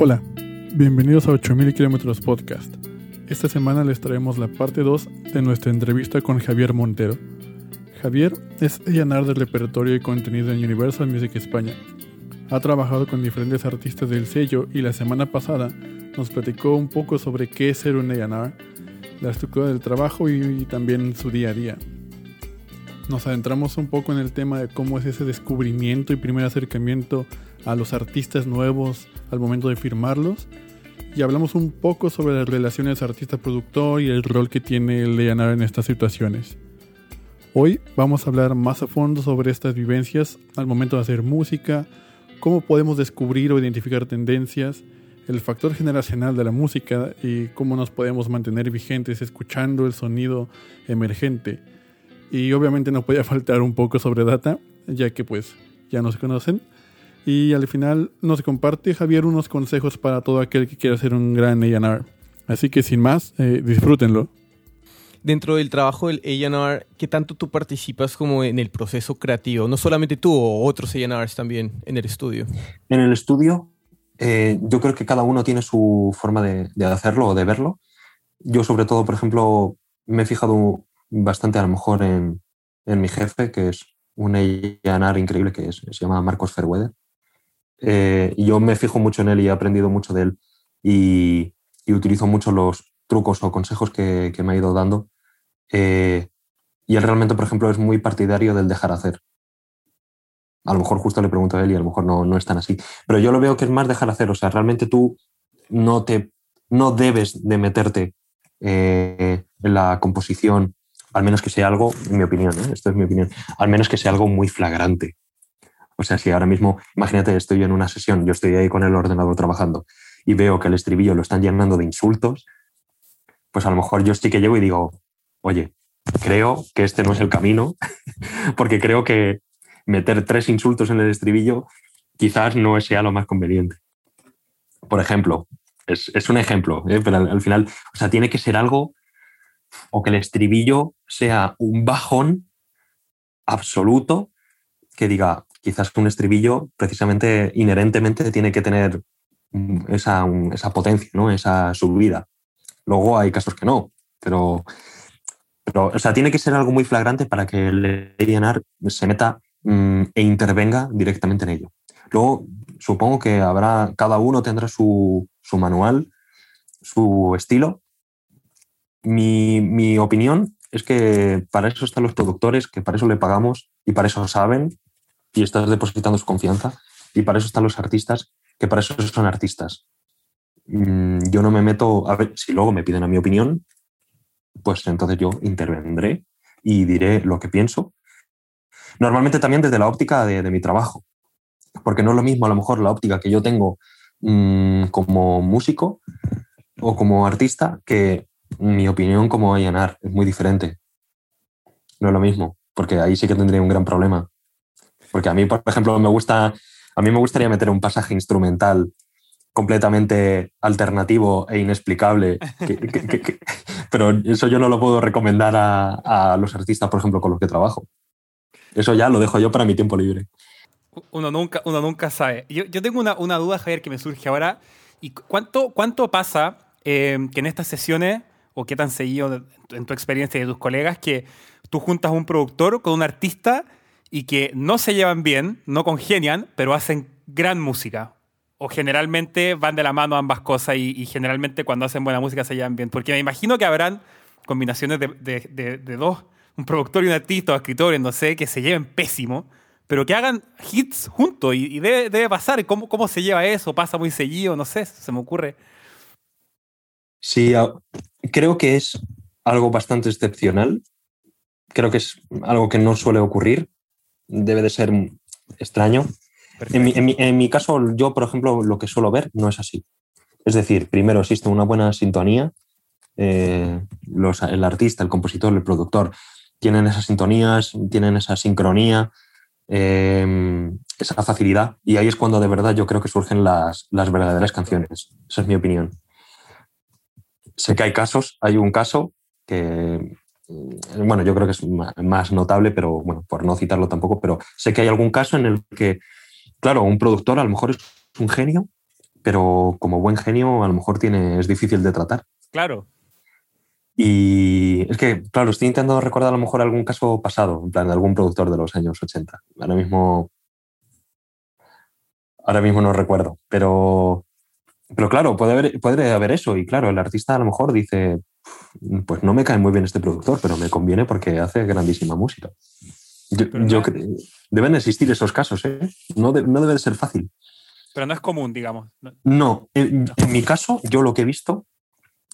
Hola, bienvenidos a 8000 kilómetros podcast. Esta semana les traemos la parte 2 de nuestra entrevista con Javier Montero. Javier es llenar del repertorio y contenido en Universal Music España. Ha trabajado con diferentes artistas del sello y la semana pasada nos platicó un poco sobre qué es ser un A&R, la estructura del trabajo y, y también su día a día. Nos adentramos un poco en el tema de cómo es ese descubrimiento y primer acercamiento a los artistas nuevos al momento de firmarlos. Y hablamos un poco sobre las relaciones artista-productor y el rol que tiene A&R en estas situaciones. Hoy vamos a hablar más a fondo sobre estas vivencias al momento de hacer música, cómo podemos descubrir o identificar tendencias, el factor generacional de la música y cómo nos podemos mantener vigentes escuchando el sonido emergente. Y obviamente no podía faltar un poco sobre data, ya que pues ya nos conocen. Y al final nos comparte Javier unos consejos para todo aquel que quiera hacer un gran A&R. Así que sin más, eh, disfrútenlo. Dentro del trabajo del A&R, ¿qué tanto tú participas como en el proceso creativo? No solamente tú o otros A&Rs también en el estudio. En el estudio, eh, yo creo que cada uno tiene su forma de, de hacerlo o de verlo. Yo sobre todo, por ejemplo, me he fijado bastante a lo mejor en, en mi jefe, que es un A&R increíble que es, se llama Marcos Fairweather. Eh, yo me fijo mucho en él y he aprendido mucho de él y, y utilizo mucho los trucos o consejos que, que me ha ido dando. Eh, y él realmente, por ejemplo, es muy partidario del dejar hacer. A lo mejor justo le pregunto a él y a lo mejor no, no es tan así. Pero yo lo veo que es más dejar hacer. O sea, realmente tú no, te, no debes de meterte eh, en la composición, al menos que sea algo, mi opinión, ¿eh? esto es mi opinión, al menos que sea algo muy flagrante. O sea, si ahora mismo, imagínate, estoy en una sesión, yo estoy ahí con el ordenador trabajando y veo que el estribillo lo están llenando de insultos, pues a lo mejor yo sí que llego y digo, oye, creo que este no es el camino, porque creo que meter tres insultos en el estribillo quizás no sea lo más conveniente. Por ejemplo, es, es un ejemplo, ¿eh? pero al, al final, o sea, tiene que ser algo o que el estribillo sea un bajón absoluto que diga, quizás un estribillo precisamente inherentemente tiene que tener esa, esa potencia, ¿no? esa subida. Luego hay casos que no, pero, o sea, tiene que ser algo muy flagrante para que el A&R se meta mmm, e intervenga directamente en ello. Luego, supongo que habrá, cada uno tendrá su, su manual, su estilo. Mi, mi opinión es que para eso están los productores, que para eso le pagamos y para eso saben y estás depositando su confianza. Y para eso están los artistas, que para eso son artistas. Mm, yo no me meto, a ver, si luego me piden a mi opinión, pues entonces yo intervendré y diré lo que pienso. Normalmente también desde la óptica de, de mi trabajo, porque no es lo mismo a lo mejor la óptica que yo tengo mmm, como músico o como artista que mi opinión como A&R es muy diferente. No es lo mismo, porque ahí sí que tendría un gran problema. Porque a mí, por ejemplo, me gusta, a mí me gustaría meter un pasaje instrumental completamente alternativo e inexplicable. Pero eso yo no lo puedo recomendar a, a, los artistas, por ejemplo, con los que trabajo. Eso ya lo dejo yo para mi tiempo libre. Uno nunca, uno nunca sabe. Yo, yo tengo una, una, duda, Javier, que me surge ahora. ¿Y cuánto, cuánto pasa eh, que en estas sesiones, o qué tan seguido en tu experiencia y de tus colegas, que tú juntas un productor con un artista y que no se llevan bien, no congenian, pero hacen gran música. O generalmente van de la mano ambas cosas y, y generalmente cuando hacen buena música se llevan bien. Porque me imagino que habrán combinaciones de, de, de, de dos, un productor y un artista o escritores, no sé, que se lleven pésimo, pero que hagan hits juntos y, y debe, debe, pasar. ¿Cómo, ¿Cómo se lleva eso? ¿Pasa muy seguido? No sé, se me ocurre. Sí, creo que es algo bastante excepcional. Creo que es algo que no suele ocurrir debe de ser extraño. En mi, en, mi, en mi, caso, yo, por ejemplo, lo que suelo ver no es así. Es decir, primero existe una buena sintonía, eh, los, el artista, el compositor, el productor tienen esas sintonías, tienen esa sincronía, eh, esa facilidad, y ahí es cuando de verdad yo creo que surgen las, las verdaderas canciones. Esa es mi opinión. Sé que hay casos, hay un caso que bueno, yo creo que es más notable, pero bueno, por no citarlo tampoco, pero sé que hay algún caso en el que, claro, un productor a lo mejor es un genio, pero como buen genio a lo mejor tiene, es difícil de tratar. Claro. Y es que, claro, estoy intentando recordar a lo mejor algún caso pasado, en plan de algún productor de los años 80. Ahora mismo. Ahora mismo no recuerdo, pero. Pero claro, puede haber, puede haber eso. Y claro, el artista a lo mejor dice: Pues no me cae muy bien este productor, pero me conviene porque hace grandísima música. Yo, yo no- deben existir esos casos, ¿eh? No, de- no debe de ser fácil. Pero no es común, digamos. No- No, en, en mi caso, yo lo que he visto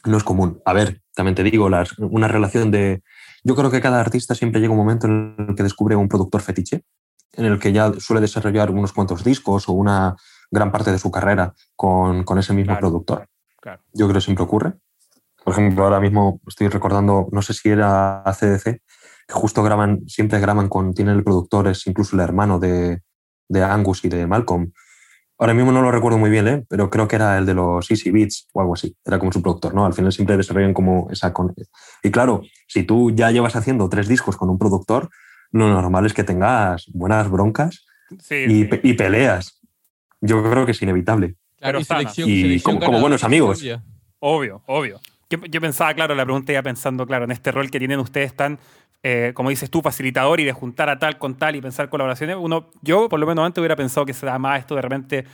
no es común. A ver, también te digo, las- una relación de... Yo creo que cada artista siempre llega un momento en el que descubre un productor fetiche, en el que ya suele desarrollar unos cuantos discos o una gran parte de su carrera con, con ese mismo Claro. productor. Claro. Yo creo que siempre ocurre. Por ejemplo, ahora mismo estoy recordando, no sé si era CDC, que justo graban, siempre graban con, tienen el productor, es incluso el hermano de, de Angus y de Malcolm. Ahora mismo no lo recuerdo muy bien, ¿eh? pero creo que era el de los Easy Beats o algo así. Era como su productor, ¿no? Al final siempre desarrollan como esa... con- Y claro, si tú ya llevas haciendo tres discos con un productor, lo normal es que tengas buenas broncas Sí, y, sí. pe- y peleas. Yo creo que es inevitable. Claro, y selección, Y selección como- como buenos amigos. Obvio, obvio. Yo, yo pensaba, claro, la pregunta iba pensando, claro, en este rol que tienen ustedes tan, eh, como dices tú, facilitador y de juntar a tal con tal y pensar colaboraciones. Uno, yo por lo menos antes hubiera pensado que se da más esto de repente,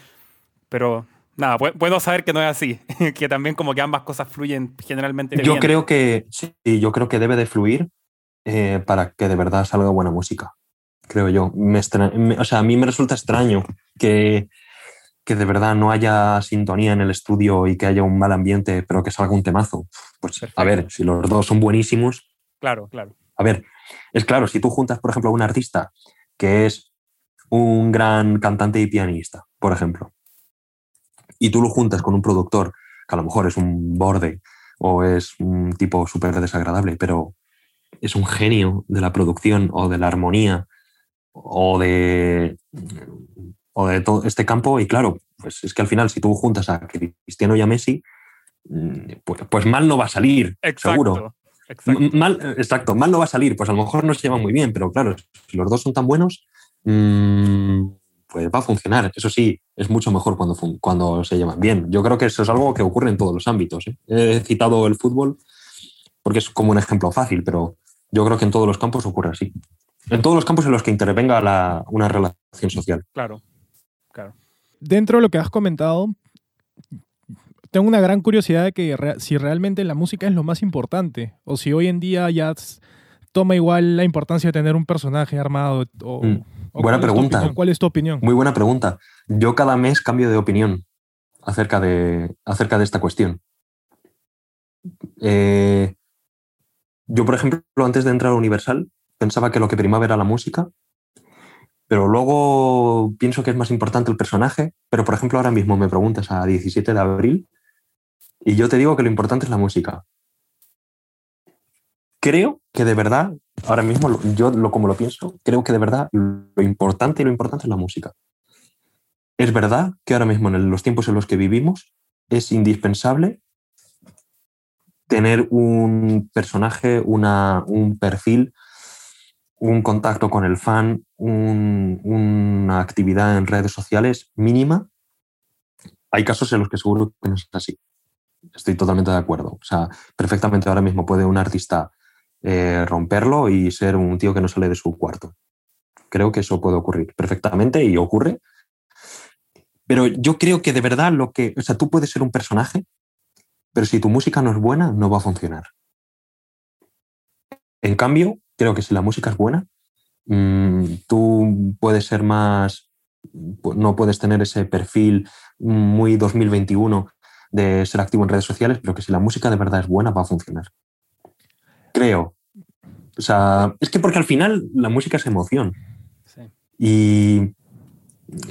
pero nada, bueno saber que no es así, que también como que ambas cosas fluyen generalmente Yo bien. creo que sí, yo creo que debe de fluir eh, para que de verdad salga buena música. Creo yo. Me extra- me- o sea, a mí me resulta extraño que, que de verdad no haya sintonía en el estudio y que haya un mal ambiente, pero que salga un temazo. Pues Perfecto. a ver, si los dos son buenísimos, Claro, claro. a ver, es claro, si tú juntas, por ejemplo, a un artista que es un gran cantante y pianista, por ejemplo, y tú lo juntas con un productor que a lo mejor es un borde o es un tipo súper desagradable, pero es un genio de la producción o de la armonía o de, o de todo este campo, y claro, pues es que al final si tú juntas a Cristiano y a Messi, mm, pues, pues mal no va a salir, Exacto. seguro. Exacto. Mal, exacto, mal no va a salir, pues a lo mejor no se llevan muy bien, pero claro, si los dos son tan buenos, mm, pues va a funcionar. Eso sí, es mucho mejor cuando, cuando se llevan bien. Yo creo que eso es algo que ocurre en todos los ámbitos. ¿eh? He citado el fútbol porque es como un ejemplo fácil, pero yo creo que en todos los campos ocurre así. En todos los campos en los que intervenga la- una relación social. Claro, claro. Dentro de lo que has comentado, tengo una gran curiosidad de que re- si realmente la música es lo más importante o si hoy en día ya toma igual la importancia de tener un personaje armado o, Mm, o buena ¿cuál es tu pregunta. ¿Cuál es tu opinión? Muy buena pregunta. Yo cada mes cambio de opinión acerca de, acerca de esta cuestión. Eh, yo, por ejemplo, antes de entrar a Universal, pensaba que lo que primaba era la música, pero luego pienso que es más importante el personaje. Pero, por ejemplo, ahora mismo me preguntas a 17 de abril y yo te digo que lo importante es la música. Creo que de verdad, ahora mismo, yo lo, como lo pienso, creo que de verdad lo importante y lo importante es la música. Es verdad que ahora mismo, en los tiempos en los que vivimos, es indispensable tener un personaje, una, un perfil, un contacto con el fan, un- una actividad en redes sociales mínima. Hay casos en los que seguro que no es así. Estoy totalmente de acuerdo. O sea, perfectamente ahora mismo puede un artista eh, romperlo y ser un tío que no sale de su cuarto. Creo que eso puede ocurrir perfectamente y ocurre. Pero yo creo que de verdad lo que, o sea, tú puedes ser un personaje, pero si tu música no es buena, no va a funcionar. En cambio, creo que si la música es buena, mm, tú puedes ser más, no puedes tener ese perfil muy 2021 de ser activo en redes sociales, pero que si la música de verdad es buena, va a funcionar. Creo. O sea, es que porque al final la música es emoción. Sí. Y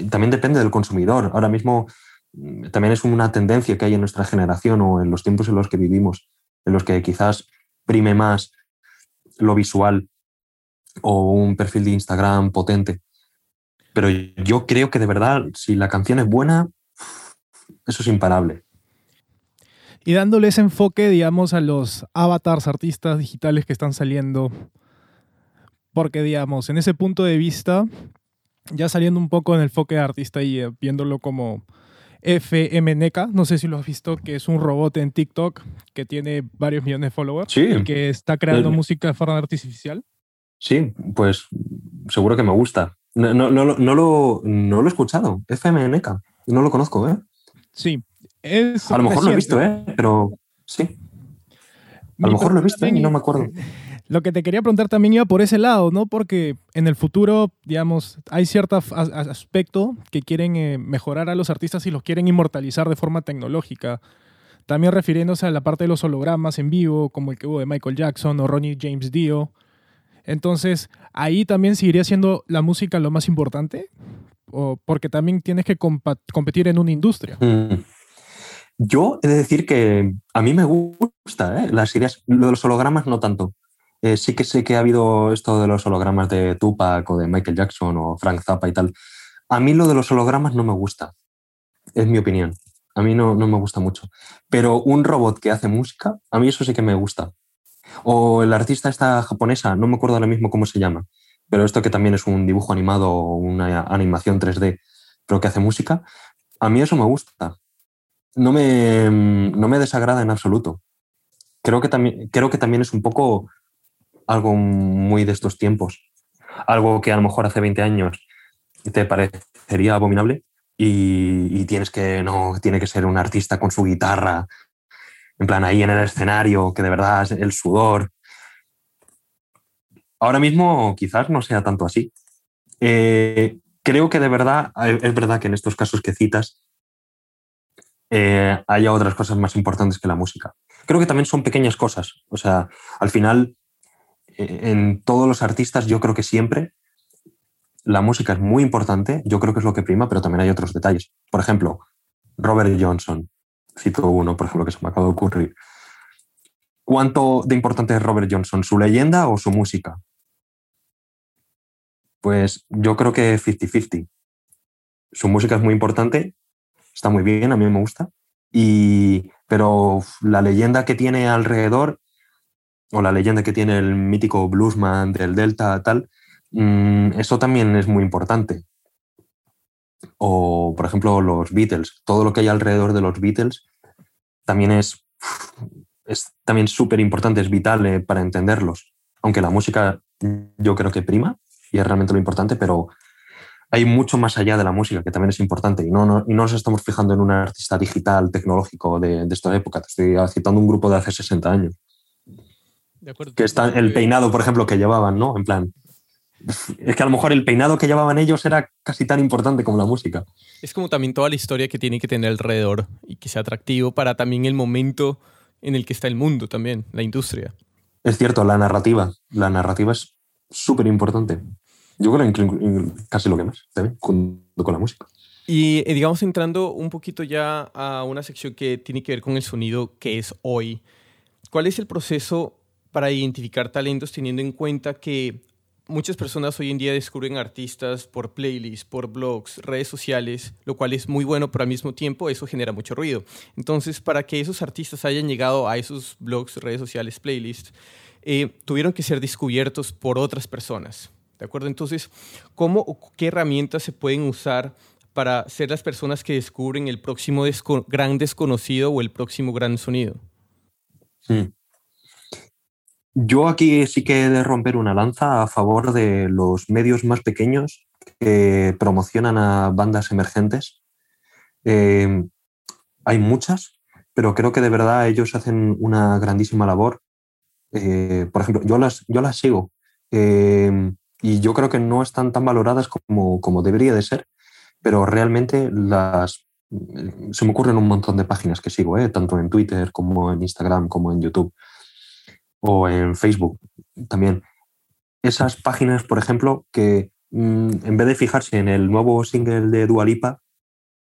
también depende del consumidor. Ahora mismo mm, también es una tendencia que hay en nuestra generación o en los tiempos en los que vivimos, en los que quizás prime más lo visual o un perfil de Instagram potente. Pero yo creo que de verdad, si la canción es buena, eso es imparable. Y dándole ese enfoque, digamos, a los avatars, artistas digitales que están saliendo. Porque, digamos, en ese punto de vista, ya saliendo un poco en el enfoque de artista y eh, viéndolo como FMNK, no sé si lo has visto, que es un robot en TikTok que tiene varios millones de followers Sí. y que está creando El- música de forma artificial. Sí, pues seguro que me gusta. No, no, no, lo- no lo, no lo he escuchado. FMNK. No lo conozco, ¿eh? Sí, es A lo mejor lo he visto. ¿eh? Pero sí. A Mi lo mejor lo he visto, ¿eh? Y no me acuerdo. Lo que te quería preguntar también iba por ese lado, ¿no? Porque en el futuro, digamos, hay cierto aspecto que quieren eh, mejorar a los artistas y los quieren inmortalizar de forma tecnológica. También refiriéndose a la parte de los hologramas en vivo, como el que hubo de Michael Jackson o Ronnie James Dio. Entonces, ahí también seguiría siendo la música lo más importante, o porque también tienes que competir en una industria. Mm. Yo he de decir que a mí me gusta, ¿eh? Las ideas, lo los hologramas no tanto. Eh, sí que sé que ha habido esto de los hologramas de Tupac o de Michael Jackson o Frank Zappa y tal. A mí lo de los hologramas no me gusta. Es mi opinión. A mí no, no me gusta mucho. Pero un robot que hace música, a mí eso sí que me gusta. O el artista esta japonesa, no me acuerdo ahora mismo cómo se llama, pero esto que también es un dibujo animado o una animación 3D, pero que hace música, a mí eso me gusta. No me, no me desagrada en absoluto. Creo que, también, creo que también es un poco algo muy de estos tiempos. Algo que a lo mejor hace 20 años te parecería abominable y, tienes que, no, tiene que ser un artista con su guitarra, en plan ahí en el escenario, que de verdad es el sudor. Ahora mismo quizás no sea tanto así. Eh, creo que de verdad, eh, es verdad que en estos casos que citas, eh, haya otras cosas más importantes que la música. Creo que también son pequeñas cosas. O sea, al final, en todos los artistas, yo creo que siempre la música es muy importante, yo creo que es lo que prima, pero también hay otros detalles. Por ejemplo, Robert Johnson, cito uno, por ejemplo, que se me acaba de ocurrir. ¿Cuánto de importante es Robert Johnson? ¿Su leyenda o su música? Pues yo creo que 50-50. Su música es muy importante, está muy bien, a mí me gusta, y, pero la leyenda que tiene alrededor, o la leyenda que tiene el mítico bluesman del Delta, tal, mm, eso también es muy importante. O, por ejemplo, los Beatles, todo lo que hay alrededor de los Beatles también es, es también súper importante, es vital eh, para entenderlos. Aunque la música yo creo que prima y es realmente lo importante, pero hay mucho más allá de la música que también es importante y no, no, y no nos estamos fijando en un artista digital, tecnológico de, de esta época. Estoy citando un grupo de hace 60 años. De acuerdo. Que está el peinado, por ejemplo, que llevaban, ¿no? En plan, es que a lo mejor el peinado que llevaban ellos era casi tan importante como la música. Es como también toda la historia que tiene que tener alrededor y que sea atractivo para también el momento en el que está el mundo también, la industria. Es cierto, la narrativa. La narrativa es súper importante. Yo creo que casi lo que más, también, junto con la música. Y eh, digamos entrando un poquito ya a una sección que tiene que ver con el sonido que es hoy. ¿Cuál es el proceso para identificar talentos teniendo en cuenta que muchas personas hoy en día descubren artistas por playlists, por blogs, redes sociales, lo cual es muy bueno, pero al mismo tiempo eso genera mucho ruido. Entonces, para que esos artistas hayan llegado a esos blogs, redes sociales, playlists, eh, tuvieron que ser descubiertos por otras personas. ¿De acuerdo? Entonces, ¿cómo o qué herramientas se pueden usar para ser las personas que descubren el próximo gran desconocido o el próximo gran sonido? Hmm. Yo aquí sí que he de romper una lanza a favor de los medios más pequeños que promocionan a bandas emergentes. Eh, hay muchas, pero creo que de verdad ellos hacen una grandísima labor. Eh, por ejemplo, yo las, yo las sigo eh, y yo creo que no están tan valoradas como, como debería de ser, pero realmente las, se me ocurren un montón de páginas que sigo, ¿eh? tanto en Twitter como en Instagram como en YouTube o en Facebook también. Esas páginas, por ejemplo, que mmm, en vez de fijarse en el nuevo single de Dua Lipa,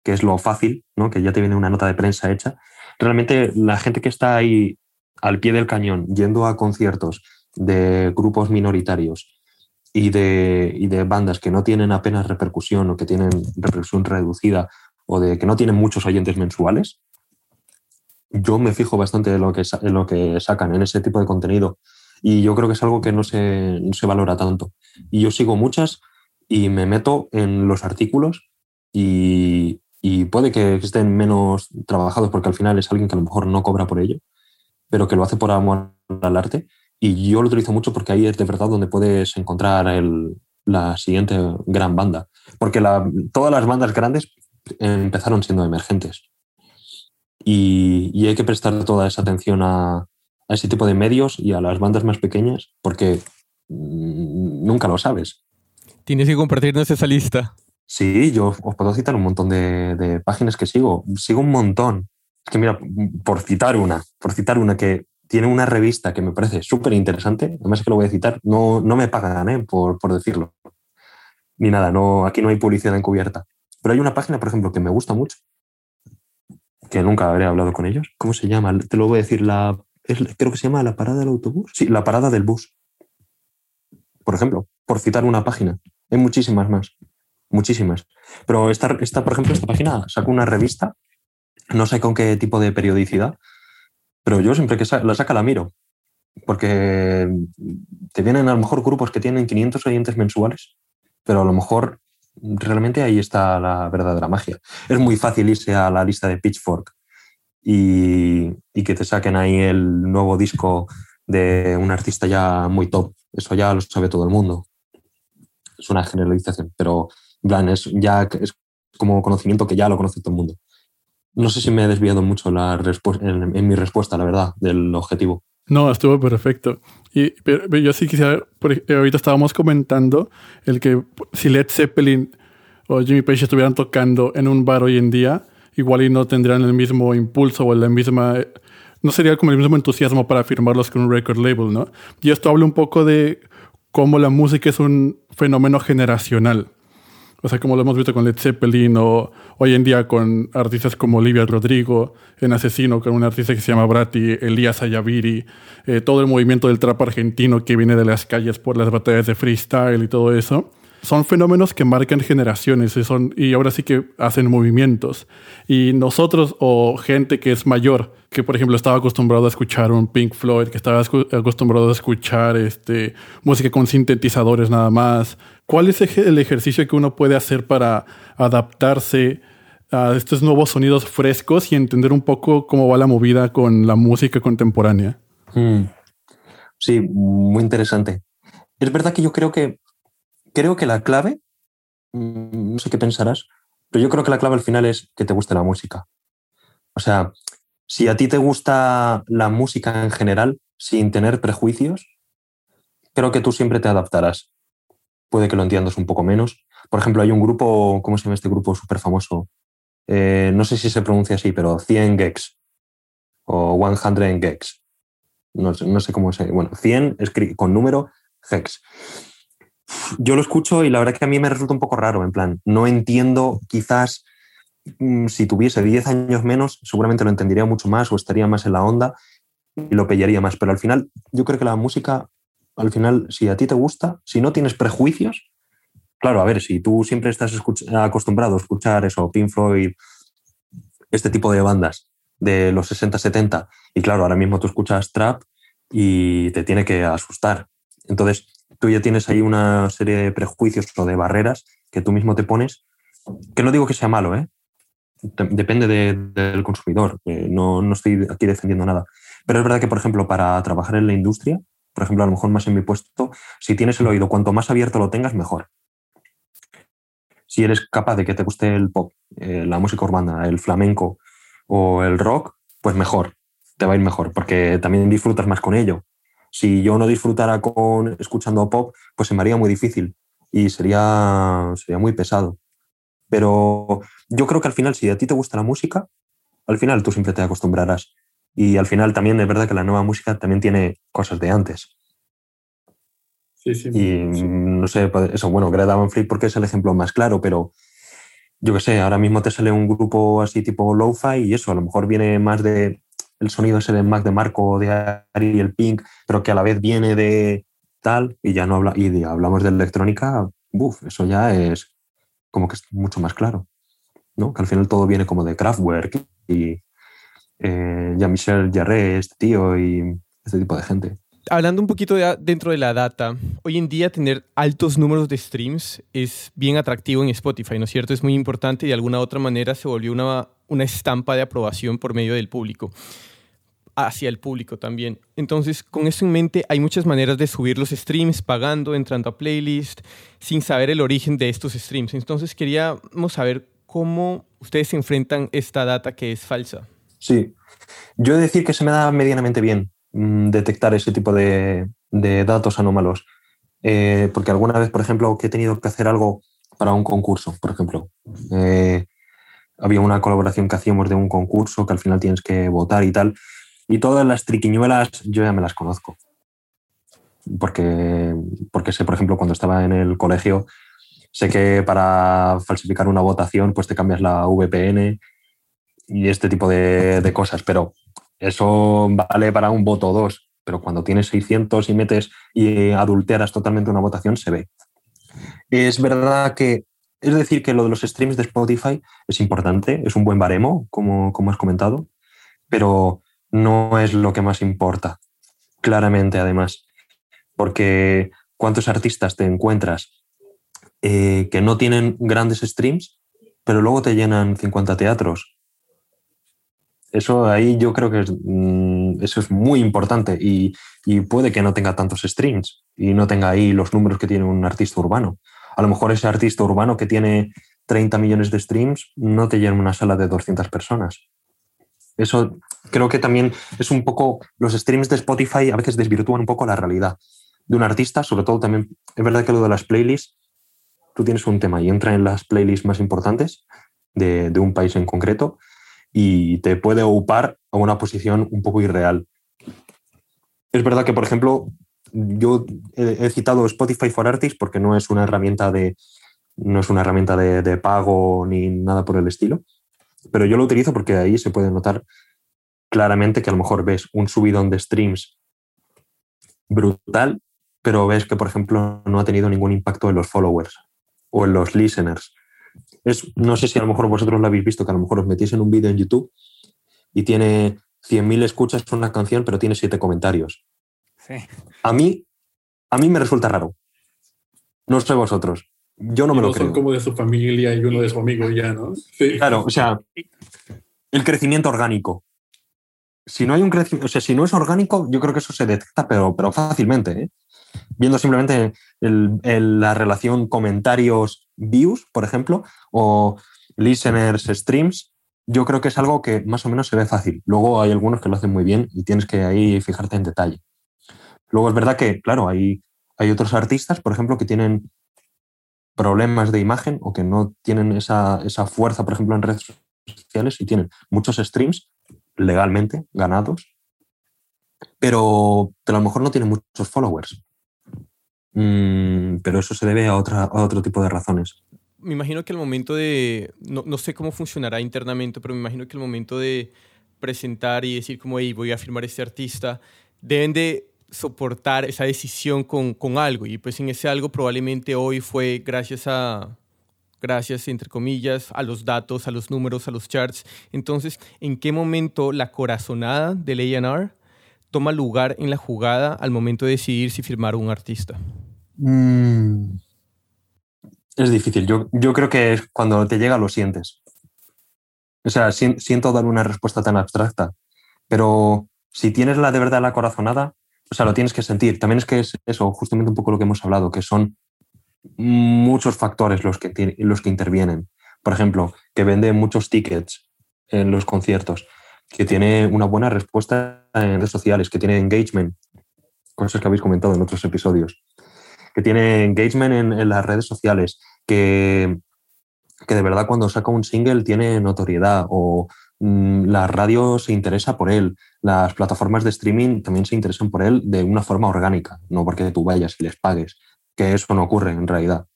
que es lo fácil, ¿no? que ya te viene una nota de prensa hecha, realmente la gente que está ahí al pie del cañón, yendo a conciertos de grupos minoritarios y de, y de bandas que no tienen apenas repercusión o que tienen repercusión reducida o de que no tienen muchos oyentes mensuales, yo me fijo bastante en lo que, lo que sacan en ese tipo de contenido y yo creo que es algo que no se, no se valora tanto. Y yo sigo muchas y me meto en los artículos y, y puede que estén menos trabajados porque al final es alguien que a lo mejor no cobra por ello, pero que lo hace por amor al arte. Y yo lo utilizo mucho porque ahí es de verdad donde puedes encontrar la siguiente gran banda. Porque todas las bandas grandes empezaron siendo emergentes. Y, hay que prestar toda esa atención a, ese tipo de medios y a las bandas más pequeñas porque mm, nunca lo sabes. Tienes que compartirnos esa lista. Sí, yo os puedo citar un montón de, páginas que sigo. Sigo un montón. Es que mira, por citar una, por citar una que tiene una revista que me parece súper interesante, además que lo voy a citar, no, no me pagan ¿eh? por, por, decirlo. Ni nada, no, aquí no hay publicidad encubierta. Pero hay una página, por ejemplo, que me gusta mucho, que nunca habré hablado con ellos. ¿Cómo se llama? Te lo voy a decir, la, creo que se llama la parada del autobús. Sí, la parada del bus. Por ejemplo, por citar una página. Hay muchísimas más muchísimas. Pero esta, esta, por ejemplo, esta página saca una revista, no sé con qué tipo de periodicidad, pero yo siempre que la saca la miro, porque te vienen a lo mejor grupos que tienen 500 oyentes mensuales, pero a lo mejor realmente ahí está la verdadera magia. Es muy fácil irse a la lista de Pitchfork y, que te saquen ahí el nuevo disco de un artista ya muy top. Eso ya lo sabe todo el mundo. Es una generalización, pero es, ya es como conocimiento que ya lo conoce todo el mundo. No sé si me he desviado mucho la en, mi respuesta, la verdad, del objetivo. No, estuvo perfecto. Y pero, yo sí quisiera, ahorita estábamos comentando el que si Led Zeppelin o Jimmy Page estuvieran tocando en un bar hoy en día, igual y no tendrían el mismo impulso o la misma, no sería como el mismo entusiasmo para firmarlos con un record label, ¿no? Y esto habla un poco de cómo la música es un fenómeno generacional. O sea, como lo hemos visto con Led Zeppelin o hoy en día con artistas como Olivia Rodrigo, en Asesino, con un artista que se llama Brati, Elías Ayaviri, eh, todo el movimiento del trap argentino que viene de las calles por las batallas de freestyle y todo eso. Son fenómenos que marcan generaciones y, son, y ahora sí que hacen movimientos. Y nosotros o gente que es mayor, que por ejemplo estaba acostumbrado a escuchar un Pink Floyd, que estaba acostumbrado a escuchar este, música con sintetizadores nada más, ¿Cuál es el ejercicio que uno puede hacer para adaptarse a estos nuevos sonidos frescos y entender un poco cómo va la movida con la música contemporánea? Hmm. Sí, muy interesante. Es verdad que yo creo que creo que la clave, mm, no sé qué pensarás, pero yo creo que la clave al final es que te guste la música. O sea, si a ti te gusta la música en general, sin tener prejuicios, creo que tú siempre te adaptarás puede que lo entiendas un poco menos. Por ejemplo, hay un grupo, ¿cómo se llama este grupo súper famoso? Eh, no sé si se pronuncia así, pero 100 Gex o 100 Gex. No, no sé cómo se. Bueno, 100 con número Gex. Yo lo escucho y la verdad que a mí me resulta un poco raro, en plan, no entiendo, quizás mm, si tuviese 10 años menos, seguramente lo entendería mucho más o estaría más en la onda y lo pillaría más, pero al final yo creo que la música al final, si a ti te gusta, si no tienes prejuicios, claro, a ver, si tú siempre estás acostumbrado a escuchar eso, Pink Floyd, este tipo de bandas de los 60, 70, y claro, ahora mismo tú escuchas trap y te tiene que asustar. Entonces, tú ya tienes ahí una serie de prejuicios o de barreras que tú mismo te pones, que no digo que sea malo, ¿eh? depende del consumidor, no, no estoy aquí defendiendo nada. Pero es verdad que, por ejemplo, para trabajar en la industria, por ejemplo, a lo mejor más en mi puesto, si tienes el oído, cuanto más abierto lo tengas, mejor. Si eres capaz de que te guste el pop, eh, la música urbana, el flamenco o el rock, pues mejor, te va a ir mejor, porque también disfrutas más con ello. Si yo no disfrutara con escuchando pop, pues se me haría muy difícil y sería, sería muy pesado. Pero yo creo que al final, si a ti te gusta la música, al final tú siempre te acostumbrarás. Y al final también es verdad que la nueva música también tiene cosas de antes. Sí, sí. Y no sé, pues, eso, bueno, Greta Van Fleet porque es el ejemplo más claro, pero yo qué sé, ahora mismo te sale un grupo así tipo lo-fi y eso, a lo mejor viene más de el sonido ese de Mac de Marco, de Ari el Pink, pero que a la vez viene de tal y ya no habla, y hablamos de electrónica, buf, eso ya es como que es mucho más claro, ¿no? Que al final todo viene como de Kraftwerk y, eh, Jean-Michel Jarre, este tío y este tipo de gente. hablando un poquito de, dentro de la data, hoy en día tener altos números de streams es bien atractivo en Spotify, ¿no es cierto? Es muy importante y de alguna otra manera se volvió una, una estampa de aprobación por medio del público, hacia el público también. Entonces, con eso en mente, hay muchas maneras de subir los streams, pagando, entrando a playlist, sin saber el origen de estos streams. Entonces, queríamos saber cómo ustedes enfrentan esta data que es falsa. Sí, yo he de decir que se me da medianamente bien Mm, detectar ese tipo de, datos anómalos. Eh, porque alguna vez, por ejemplo, que he tenido que hacer algo para un concurso, por ejemplo. Eh, había una colaboración que hacíamos de un concurso que al final tienes que votar y tal. Y todas las triquiñuelas yo ya me las conozco. Porque, porque sé, por ejemplo, cuando estaba en el colegio, sé que para falsificar una votación, pues te cambias la VPN y este tipo de, de cosas. Pero eso vale para un voto o dos, pero cuando tienes 600 y metes y adulteras totalmente una votación, se ve. Es verdad que, es decir, que lo de los streams de Spotify es importante, es un buen baremo, como, como has comentado, pero no es lo que más importa, claramente además, porque ¿cuántos artistas te encuentras eh, que no tienen grandes streams, pero luego te llenan 50 teatros? Eso ahí yo creo que es, mm, eso es muy importante y, puede que no tenga tantos streams y no tenga ahí los números que tiene un artista urbano. A lo mejor ese artista urbano que tiene 30 millones de streams no te llena una sala de 200 personas. Eso creo que también es un poco, los streams de Spotify a veces desvirtúan un poco la realidad de un artista, sobre todo también, es verdad que lo de las playlists, tú tienes un tema y entra en las playlists más importantes de, de un país en concreto y te puede ocupar a una posición un poco irreal. Es verdad que, por ejemplo, yo he, citado Spotify for Artists porque no es una herramienta de no es una herramienta de, pago ni nada por el estilo, pero yo lo utilizo porque ahí se puede notar claramente que a lo mejor ves un subidón de streams brutal, pero ves que, por ejemplo, no ha tenido ningún impacto en los followers o en los listeners no sé si a lo mejor vosotros lo habéis visto, que a lo mejor os metís en un vídeo en YouTube y tiene 100.000 escuchas una canción, pero tiene 7 comentarios. A mí, a mí me resulta raro. No sé vosotros. Yo no me lo creo. Son como de su familia y uno de su amigo ya, ¿no? Claro, o sea, el crecimiento orgánico. Si no hay un crecimiento, o sea, si no es orgánico, yo creo que eso se detecta, pero, pero fácilmente. ¿eh? Viendo simplemente la relación comentarios views, por ejemplo, o listeners, streams, yo creo que es algo que más o menos se ve fácil. Luego hay algunos que lo hacen muy bien y tienes que ahí fijarte en detalle. Luego es verdad que, claro, hay, hay otros artistas, por ejemplo, que tienen problemas de imagen o que no tienen esa, esa fuerza, por ejemplo, en redes sociales y tienen muchos streams legalmente ganados, pero, pero a lo mejor no tienen muchos followers. Mm, pero eso se debe a, otra, a otro tipo de razones. Me imagino que el momento de, no, no, sé cómo funcionará internamente, pero me imagino que el momento de presentar y decir como, hey, voy a firmar este artista, deben de soportar esa decisión con, con algo. Y pues en ese algo probablemente hoy fue gracias a, gracias, entre comillas, a los datos, a los números, a los charts. Entonces, ¿en qué momento la corazonada del A&R toma lugar en la jugada al momento de decidir si firmar un artista? Mm. Es difícil. Yo, yo creo que cuando te llega lo sientes. O sea, siento dar una respuesta tan abstracta, pero si tienes la de verdad la corazonada, o sea, lo tienes que sentir. También es que es eso, justamente un poco lo que hemos hablado, que son muchos factores los que, los que intervienen. Por ejemplo, que vende muchos tickets en los conciertos que tiene una buena respuesta en redes sociales, que tiene engagement, cosas que habéis comentado en otros episodios, que tiene engagement en, las redes sociales, que, que, de verdad cuando saca un single tiene notoriedad o mm, la radio se interesa por él, las plataformas de streaming también se interesan por él de una forma orgánica, no porque tú vayas y les pagues, que eso no ocurre en realidad.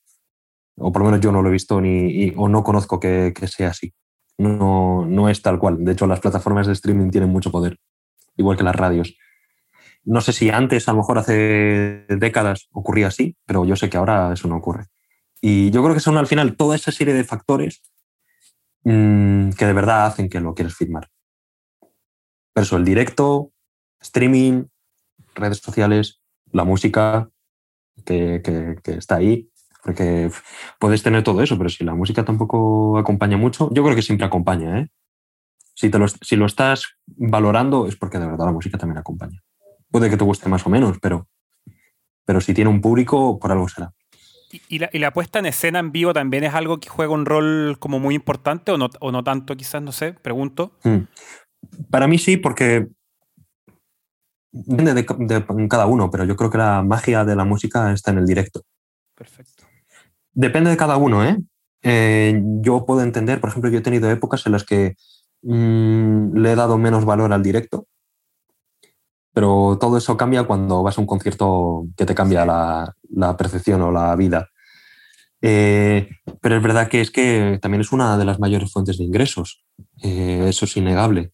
O por lo menos yo no lo he visto ni, o no conozco que sea así no, no es tal cual. De hecho, las plataformas de streaming tienen mucho poder, igual que las radios. No sé si antes, a lo mejor hace décadas, ocurría así, pero yo sé que ahora eso no ocurre. Y yo creo que son al final toda esa serie de factores mm, que de verdad hacen que lo quieras firmar. Pero el directo, streaming, redes sociales, la música que, que- que está ahí, porque puedes tener todo eso, pero si la música tampoco acompaña mucho, yo creo que siempre acompaña, ¿eh? Si, te lo, si lo estás valorando es porque de verdad la música también acompaña. Puede que te guste más o menos, pero, pero si tiene un público, por algo será. ¿Y, la, y la puesta en escena en vivo también es algo que juega un rol como muy importante o no, o no tanto, quizás, no sé, pregunto. Mm. Para mí sí, porque depende de, de cada uno, pero yo creo que la magia de la música está en el directo. Perfecto. Depende de cada uno, ¿eh? Eh, yo puedo entender, por ejemplo, yo he tenido épocas en las que mm, le he dado menos valor al directo, pero todo eso cambia cuando vas a un concierto que te cambia la, percepción o la vida. Eh, pero es verdad que es que también es una de las mayores fuentes de ingresos. Eh, eso es innegable.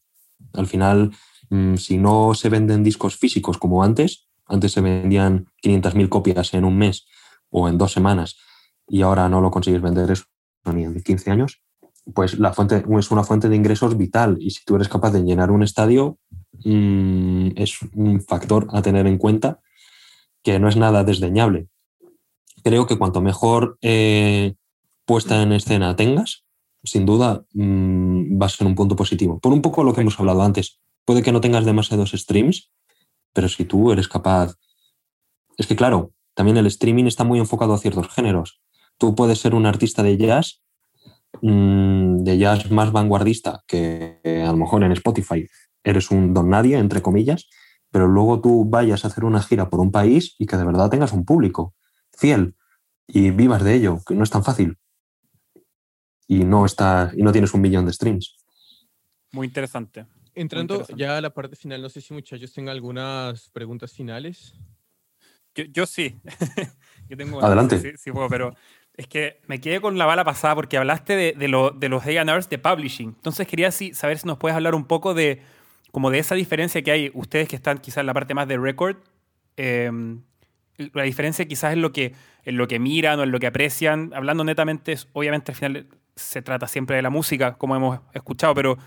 Al final, mm, si no se venden discos físicos como antes, antes se vendían 500.000 copias en un mes o en dos semanas y ahora no lo consigues vender eso ni en 15 años, pues la fuente es una fuente de ingresos vital y si tú eres capaz de llenar un estadio mm, es un factor a tener en cuenta que no es nada desdeñable. Creo que cuanto mejor eh, puesta en escena tengas, sin duda mm, va a ser un punto positivo. Por un poco lo que hemos hablado antes, puede que no tengas demasiados streams, pero si tú eres capaz... Es que claro, también el streaming está muy enfocado a ciertos géneros. Tú puedes ser un artista de jazz, mmm, de jazz más vanguardista, que eh, a lo mejor en Spotify eres un don nadie, entre comillas, pero luego tú vayas a hacer una gira por un país y que de verdad tengas un público fiel y vivas de ello, que no es tan fácil. Y no, está, y no tienes un millón de streams. Muy interesante. Entrando interesante. ya a la parte final, no sé si muchachos tengan algunas preguntas finales. Yo, yo sí. yo tengo una, Adelante. Sí, sí puedo, pero es que me quedé con la bala pasada porque hablaste de, de, lo- de los de publishing. Entonces quería sí, saber si nos puedes hablar un poco de como de esa diferencia que hay, ustedes que están quizás en la parte más de record, eh, la diferencia quizás en lo que lo que miran o en lo que aprecian, hablando netamente, obviamente al final se trata siempre de la música, como hemos escuchado, pero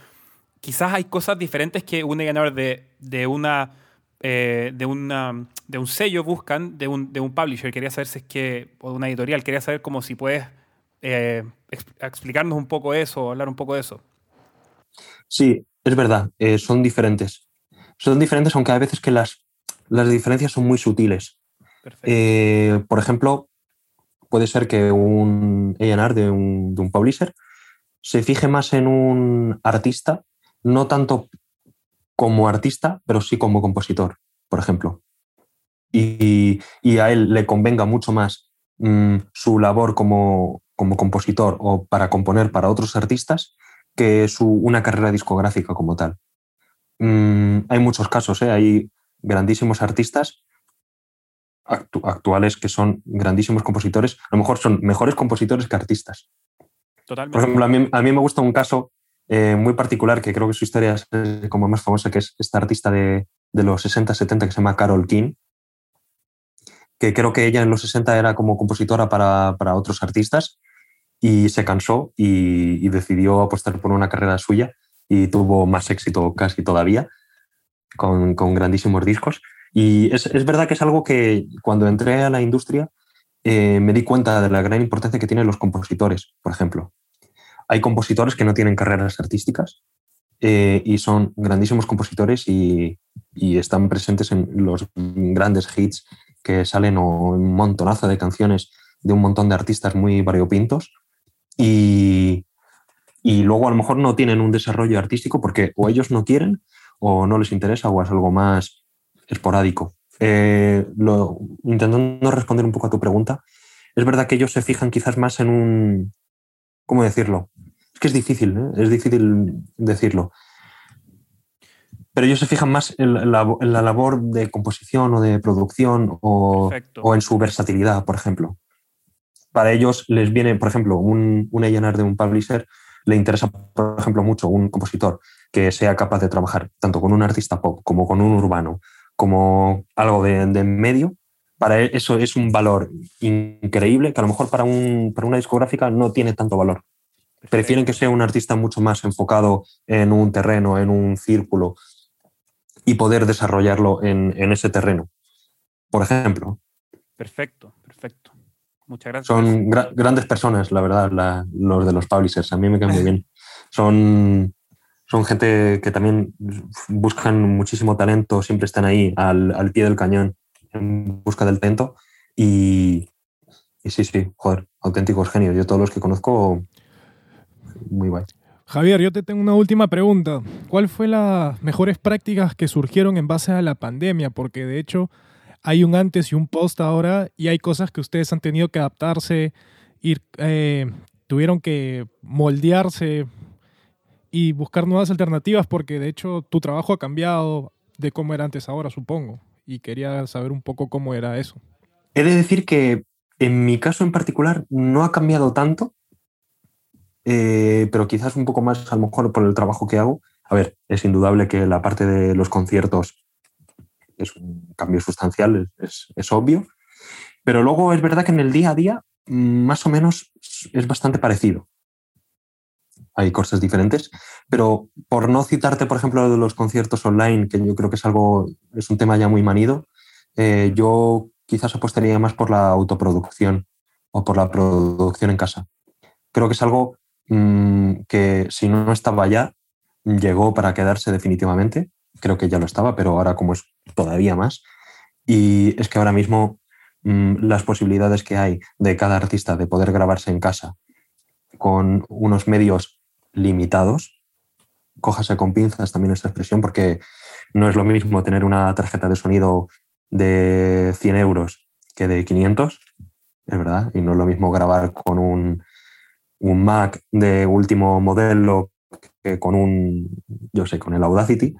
quizás hay cosas diferentes que un A&R de, de una eh, de, una, de un sello buscan, de un, de un publisher. Quería saber si es que, o de una editorial, quería saber como si puedes eh, ex- explicarnos un poco eso, hablar un poco de eso. Sí, es verdad, eh, son diferentes. Son diferentes, aunque hay veces que las, las diferencias son muy sutiles. Por ejemplo, puede ser que un A&R de un, de un publisher se fije más en un artista, no tanto como artista, pero sí como compositor, por ejemplo. Y, y a él le convenga mucho más mm, su labor como, como compositor o para componer para otros artistas que su, una carrera discográfica como tal. Mm, hay muchos casos, ¿eh? hay grandísimos artistas actu- actuales que son grandísimos compositores, a lo mejor son mejores compositores que artistas. Totalmente. Por ejemplo, a mí, a mí me gusta un caso eh, muy particular que creo que su historia es eh, como más famosa, que es esta artista de, de los 60-70 que se llama Carol King, que creo que ella en los 60 era como compositora para, para otros artistas y se cansó y, decidió apostar por una carrera suya y tuvo más éxito casi todavía con, con grandísimos discos. Y es, es verdad que es algo que cuando entré a la industria eh, me di cuenta de la gran importancia que tienen los compositores, por ejemplo. Hay compositores que no tienen carreras artísticas eh, y son grandísimos compositores y, están presentes en los grandes hits que salen o un montonazo de canciones de un montón de artistas muy variopintos y, y luego a lo mejor no tienen un desarrollo artístico porque o ellos no quieren o no les interesa o es algo más esporádico. Eh, intentando responder un poco a tu pregunta, es verdad que ellos se fijan quizás más en un... ¿Cómo decirlo? Es que es difícil, ¿eh? es difícil decirlo. Pero ellos se fijan más en la, en la labor de composición o de producción o, en su versatilidad, por ejemplo. Para ellos les viene, por ejemplo, un, un A&R de un publisher, le interesa, por ejemplo, mucho un compositor que sea capaz de trabajar tanto con un artista pop como con un urbano, como algo de, de medio. Para él eso es un valor increíble que a lo mejor para, un, para una discográfica no tiene tanto valor. Prefieren que sea un artista mucho más enfocado en un terreno, en un círculo, y poder desarrollarlo en, en ese terreno. Por ejemplo. Perfecto, perfecto. Muchas gracias. Son gra- grandes personas, la verdad, la- los de los publishers. A mí me caen muy bien. Son, son gente que también buscan muchísimo talento, siempre están ahí al, al pie del cañón en busca del talento. Y, y sí, sí, joder, auténticos genios. Yo todos los que conozco, muy guay. Javier, yo te tengo una última pregunta. ¿Cuál fue las mejores prácticas que surgieron en base a la pandemia? Porque de hecho hay un antes y un post ahora y hay cosas que ustedes han tenido que adaptarse, ir, eh, tuvieron que moldearse y buscar nuevas alternativas porque de hecho tu trabajo ha cambiado de cómo era antes ahora, supongo. Y quería saber un poco cómo era eso. He de decir que en mi caso en particular no ha cambiado tanto, eh, pero quizás un poco más a lo mejor por el trabajo que hago. A ver, es indudable que la parte de los conciertos es un cambio sustancial, es, es obvio, pero luego es verdad que en el día a día mm, más o menos es bastante parecido. Hay cosas diferentes, pero por no citarte, por ejemplo, lo de los conciertos online, que yo creo que es algo, es un tema ya muy manido, eh, yo quizás apostaría más por la autoproducción o por la producción en casa. Creo que es algo mmm, que si no estaba ya, llegó para quedarse definitivamente. Creo que ya lo estaba, pero ahora como es todavía más. Y es que ahora mismo mmm, las posibilidades que hay de cada artista de poder grabarse en casa con unos medios limitados, cójase con pinzas también esta expresión, porque no es lo mismo tener una tarjeta de sonido de 100 euros que de 500, es verdad, y no es lo mismo grabar con un, un Mac de último modelo que con un, yo sé, con el Audacity.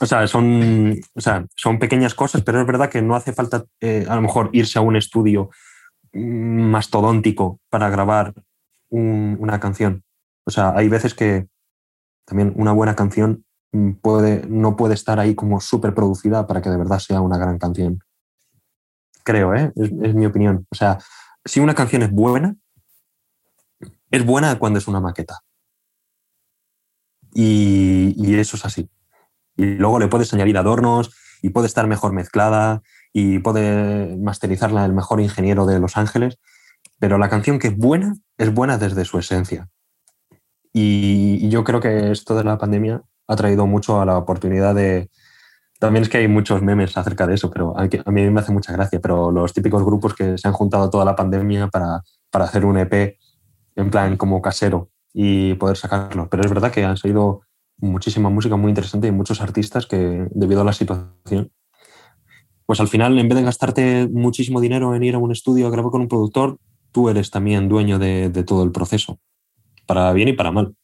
O sea, son, o sea, son pequeñas cosas, pero es verdad que no hace falta eh, a lo mejor irse a un estudio mastodóntico para grabar un, una canción. O sea, hay veces que también una buena canción puede, no puede estar ahí como súper producida para que de verdad sea una gran canción. Creo, ¿eh? es, es mi opinión. O sea, si una canción es buena, es buena cuando es una maqueta. Y, eso es así. Y luego le puedes añadir adornos y puede estar mejor mezclada y puede masterizarla el mejor ingeniero de Los Ángeles, pero la canción que es buena es buena desde su esencia. Y, y yo creo que esto de la pandemia ha traído mucho a la oportunidad de... También es que hay muchos memes acerca de eso, pero a mí me hace mucha gracia, pero los típicos grupos que se han juntado toda la pandemia para, para hacer un EP en plan como casero y poder sacarlo. Pero es verdad que han salido muchísima música muy interesante y muchos artistas que, debido a la situación, pues al final, en vez de gastarte muchísimo dinero en ir a un estudio a grabar con un productor, tú eres también dueño de, de todo el proceso, para bien y para mal.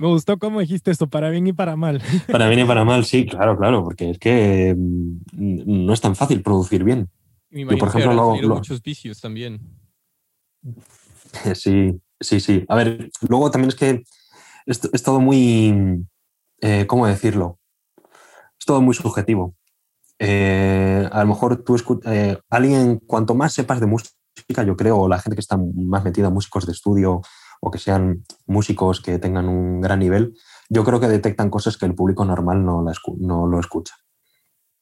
Me gustó cómo dijiste esto, para bien y para mal. Para bien y para mal, sí, claro, claro, porque es que no es tan fácil producir bien. Me Yo, por ejemplo, lo, lo... muchos vicios también. Sí, sí, sí. A ver, luego también es que es, es todo muy, eh, ¿cómo decirlo? Es todo muy subjetivo. Eh, a lo mejor tú eh, alguien, cuanto más sepas de música, yo creo, o la gente que está más metida, músicos de estudio o que sean músicos que tengan un gran nivel, yo creo que detectan cosas que el público normal no, la escu no lo escucha.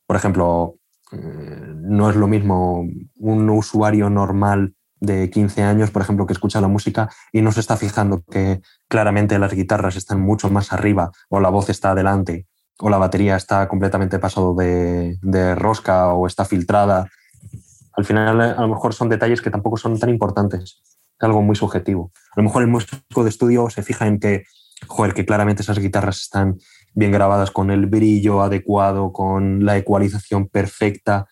Por ejemplo, no es lo mismo un usuario normal de 15 años, por ejemplo, que escucha la música y no se está fijando que claramente las guitarras están mucho más arriba o la voz está adelante o la batería está completamente pasado de, de rosca o está filtrada. Al final, a lo mejor son detalles que tampoco son tan importantes. Es algo muy subjetivo. A lo mejor el músico de estudio se fija en que, joder, que claramente esas guitarras están bien grabadas con el brillo adecuado, con la ecualización perfecta.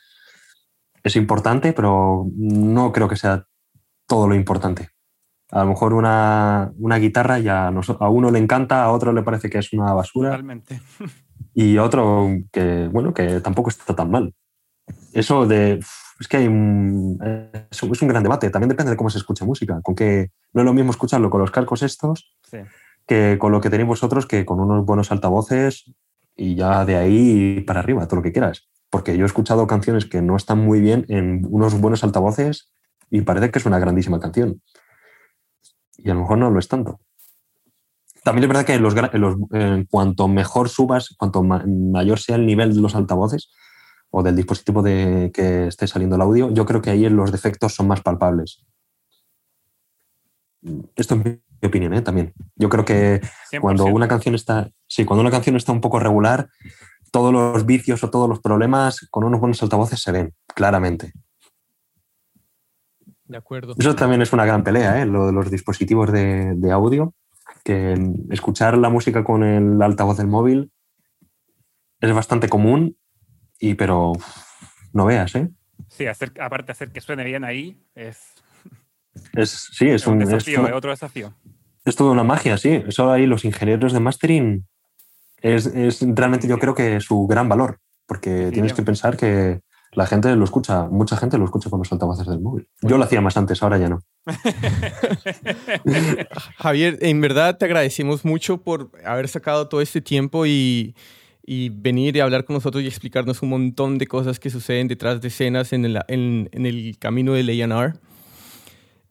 Es importante, pero no creo que sea todo lo importante. A lo mejor una, una guitarra ya a uno le encanta, a otro le parece que es una basura. Totalmente. Y otro que, bueno, que tampoco está tan mal. Eso de. Es que hay un, es un gran debate. También depende de cómo se escucha música. Con que no es lo mismo escucharlo con los cascos estos sí. que con lo que tenéis vosotros, que con unos buenos altavoces y ya de ahí para arriba, todo lo que quieras. Porque yo he escuchado canciones que no están muy bien en unos buenos altavoces y parece que es una grandísima canción. Y a lo mejor no lo es tanto. también es verdad que los, los, en cuanto mejor subas, cuanto mayor sea el nivel de los altavoces o del dispositivo de que esté saliendo el audio, yo creo que ahí los defectos son más palpables. Esto es mi opinión, ¿eh? también. Yo creo que cuando una canción está, sí, cuando una canción está un poco regular, todos los vicios o todos los problemas con unos buenos altavoces se ven claramente. De acuerdo. Eso también es una gran pelea, ¿eh? lo de los dispositivos de, audio, que escuchar la música con el altavoz del móvil es bastante común, y, pero no veas, ¿eh? Sí, hacer, aparte de hacer que suene bien ahí, es... es sí, es, un, desafío, es, otro desafío. Es toda una magia, sí. Eso ahí los ingenieros de mastering es, es realmente yo creo que su gran valor, porque tienes que pensar que la gente lo escucha, mucha gente lo escucha con los altavoces del móvil. Yo lo hacía más antes, ahora ya no. Javier, en verdad te agradecemos mucho por haber sacado todo este tiempo y, venir y hablar con nosotros y explicarnos un montón de cosas que suceden detrás de escenas en el, en, en el camino del A&R.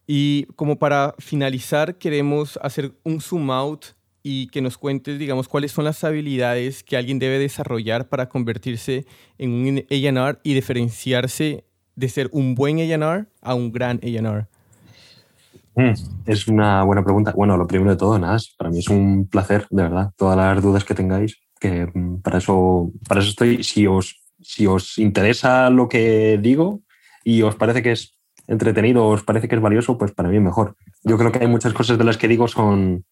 Y como para finalizar, queremos hacer un zoom out y que nos cuentes, digamos, cuáles son las habilidades que alguien debe desarrollar para convertirse en un A&R y diferenciarse de ser un buen A&R a un gran A&R. Mm, es una buena pregunta. Bueno, lo primero de todo, nada, para mí es un placer, de verdad, todas las dudas que tengáis, que mm, para eso, para eso estoy. Si os, si os interesa lo que digo y os parece que es entretenido, os parece que es valioso, pues para mí mejor. Yo creo que hay muchas cosas de las que digo son,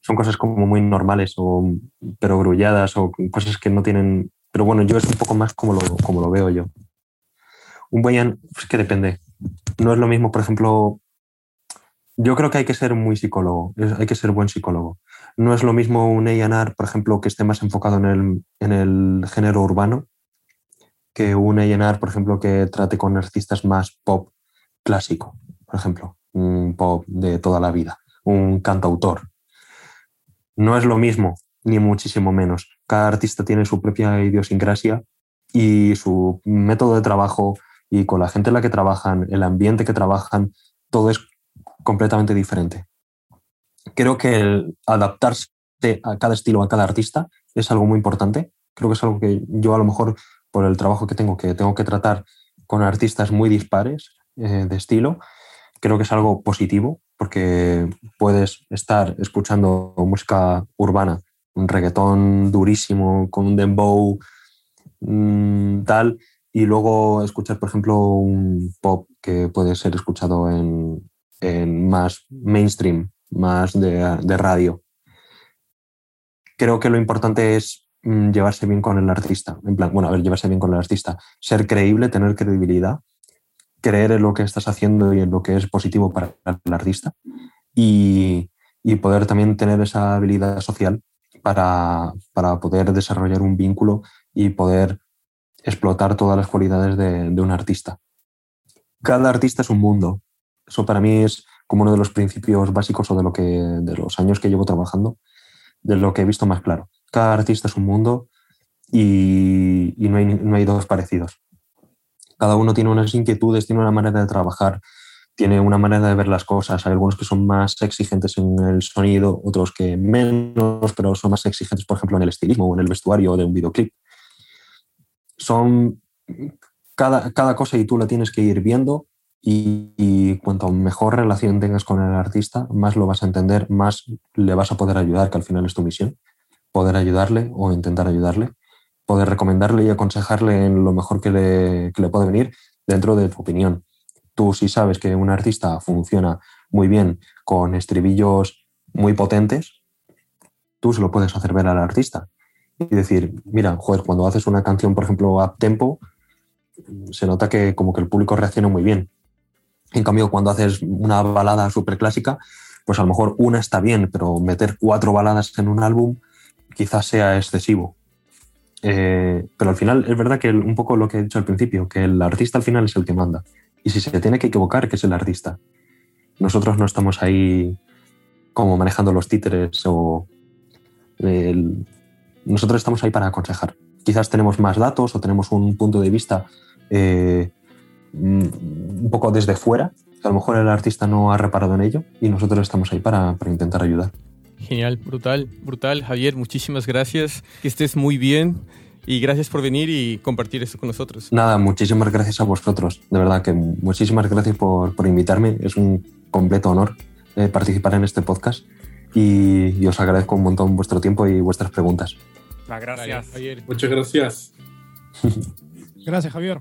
son cosas como muy normales, o, pero grulladas, o cosas que no tienen... Pero bueno, yo es un poco más como lo, como lo veo yo. Un buen es que depende. No es lo mismo, por ejemplo, yo creo que hay que ser muy psicólogo, hay que ser buen psicólogo. No es lo mismo un A&R, por ejemplo, que esté más enfocado en el, en el género urbano, que un A&R, por ejemplo, que trate con artistas más pop clásico, por ejemplo, un pop de toda la vida, un cantautor, no es lo mismo, ni muchísimo menos. Cada artista tiene su propia idiosincrasia y su método de trabajo y con la gente en la que trabajan, el ambiente que trabajan, todo es completamente diferente. Creo que el adaptarse a cada estilo, a cada artista, es algo muy importante. Creo que es algo que yo a lo mejor, por el trabajo que tengo, que tengo que tratar con artistas muy dispares eh, de estilo, creo que es algo positivo porque puedes estar escuchando música urbana, un reggaetón durísimo con un dembow mm, tal, y luego escuchar, por ejemplo, un pop que puede ser escuchado en, más mainstream, más de, radio. Creo que lo importante es mm, llevarse bien con el artista. En plan, bueno, a ver, llevarse bien con el artista. Ser creíble, tener credibilidad creer en lo que estás haciendo y en lo que es positivo para el artista y, poder también tener esa habilidad social para, poder desarrollar un vínculo y poder explotar todas las cualidades de, un artista. Cada artista es un mundo. Eso para mí es como uno de los principios básicos o de, lo que, de los años que llevo trabajando, de lo que he visto más claro. Cada artista es un mundo y, no, hay, no hay dos parecidos cada uno tiene unas inquietudes, tiene una manera de trabajar, tiene una manera de ver las cosas. Hay algunos que son más exigentes en el sonido, otros que menos, pero son más exigentes, por ejemplo, en el estilismo o en el vestuario de un videoclip. Son cada, cada cosa y tú la tienes que ir viendo y, y, cuanto mejor relación tengas con el artista, más lo vas a entender, más le vas a poder ayudar, que al final es tu misión, poder ayudarle o intentar ayudarle poder recomendarle y aconsejarle en lo mejor que le, puede venir dentro de tu opinión. Tú si sabes que un artista funciona muy bien con estribillos muy potentes, tú se lo puedes hacer ver al artista y decir, mira, joder, cuando haces una canción, por ejemplo, a tempo, se nota que como que el público reacciona muy bien. En cambio, cuando haces una balada súper clásica, pues a lo mejor una está bien, pero meter cuatro baladas en un álbum quizás sea excesivo. Eh, pero al final es verdad que un poco lo que he dicho al principio, que el artista al final es el que manda. Y si se tiene que equivocar, que es el artista. Nosotros no estamos ahí como manejando los títeres o... nosotros estamos ahí para aconsejar. Quizás tenemos más datos o tenemos un punto de vista eh, mm, un poco desde fuera, a lo mejor el artista no ha reparado en ello y nosotros estamos ahí para intentar ayudar. Genial, brutal, brutal. Javier, muchísimas gracias. Que estés muy bien y gracias por venir y compartir esto con nosotros. Nada, muchísimas gracias a vosotros. De verdad que muchísimas gracias por, por invitarme. Es un completo honor eh, participar en este podcast y, y, os agradezco un montón vuestro tiempo y vuestras preguntas. gracias. Muchas gracias. gracias, Javier.